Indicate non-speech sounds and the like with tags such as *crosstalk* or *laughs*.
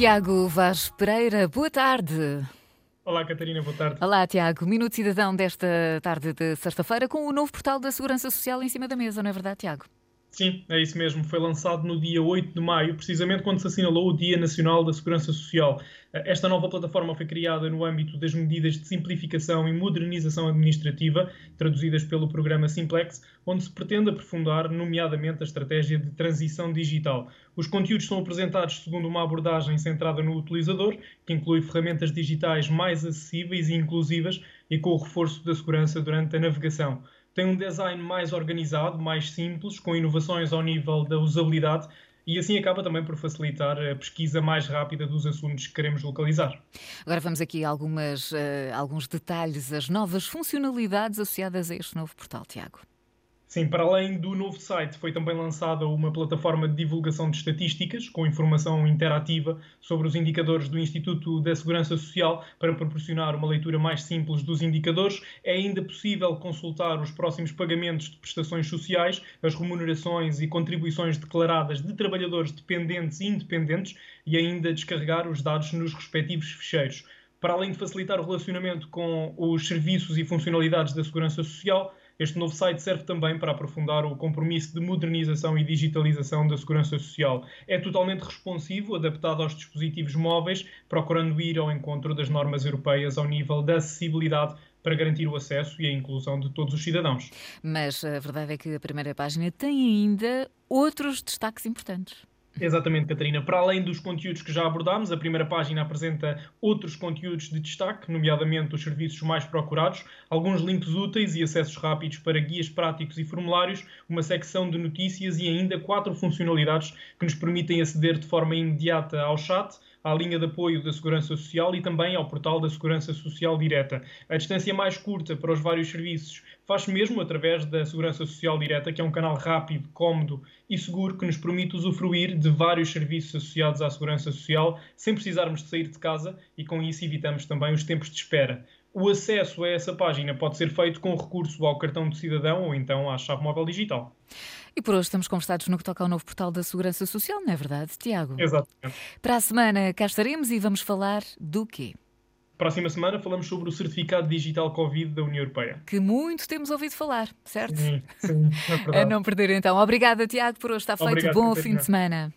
Tiago Vaz Pereira, boa tarde. Olá, Catarina, boa tarde. Olá, Tiago. Minuto Cidadão desta tarde de sexta-feira com o novo portal da Segurança Social em cima da mesa, não é verdade, Tiago? Sim, é isso mesmo. Foi lançado no dia 8 de maio, precisamente quando se assinalou o Dia Nacional da Segurança Social. Esta nova plataforma foi criada no âmbito das medidas de simplificação e modernização administrativa, traduzidas pelo programa Simplex, onde se pretende aprofundar, nomeadamente, a estratégia de transição digital. Os conteúdos são apresentados segundo uma abordagem centrada no utilizador, que inclui ferramentas digitais mais acessíveis e inclusivas e com o reforço da segurança durante a navegação tem um design mais organizado, mais simples, com inovações ao nível da usabilidade e assim acaba também por facilitar a pesquisa mais rápida dos assuntos que queremos localizar. Agora vamos aqui a algumas, uh, alguns detalhes, as novas funcionalidades associadas a este novo portal, Tiago. Sim, para além do novo site, foi também lançada uma plataforma de divulgação de estatísticas com informação interativa sobre os indicadores do Instituto da Segurança Social para proporcionar uma leitura mais simples dos indicadores. É ainda possível consultar os próximos pagamentos de prestações sociais, as remunerações e contribuições declaradas de trabalhadores dependentes e independentes e ainda descarregar os dados nos respectivos ficheiros. Para além de facilitar o relacionamento com os serviços e funcionalidades da Segurança Social, este novo site serve também para aprofundar o compromisso de modernização e digitalização da segurança social. É totalmente responsivo, adaptado aos dispositivos móveis, procurando ir ao encontro das normas europeias ao nível da acessibilidade para garantir o acesso e a inclusão de todos os cidadãos. Mas a verdade é que a primeira página tem ainda outros destaques importantes. Exatamente, Catarina. Para além dos conteúdos que já abordámos, a primeira página apresenta outros conteúdos de destaque, nomeadamente os serviços mais procurados, alguns links úteis e acessos rápidos para guias práticos e formulários, uma secção de notícias e ainda quatro funcionalidades que nos permitem aceder de forma imediata ao chat, à linha de apoio da Segurança Social e também ao portal da Segurança Social Direta. A distância mais curta para os vários serviços faz-se mesmo através da Segurança Social Direta, que é um canal rápido, cómodo e seguro que nos permite usufruir de vários serviços associados à Segurança Social sem precisarmos de sair de casa e com isso evitamos também os tempos de espera. O acesso a essa página pode ser feito com recurso ao cartão de cidadão ou então à chave móvel digital. E por hoje estamos conversados no que toca ao novo portal da Segurança Social, não é verdade, Tiago? Exatamente. Para a semana cá estaremos e vamos falar do quê? Próxima semana falamos sobre o certificado digital Covid da União Europeia. Que muito temos ouvido falar, certo? Sim, sim, é *laughs* verdade. A não perder então. Obrigada, Tiago, por hoje está feito. Obrigado, Bom fim de semana.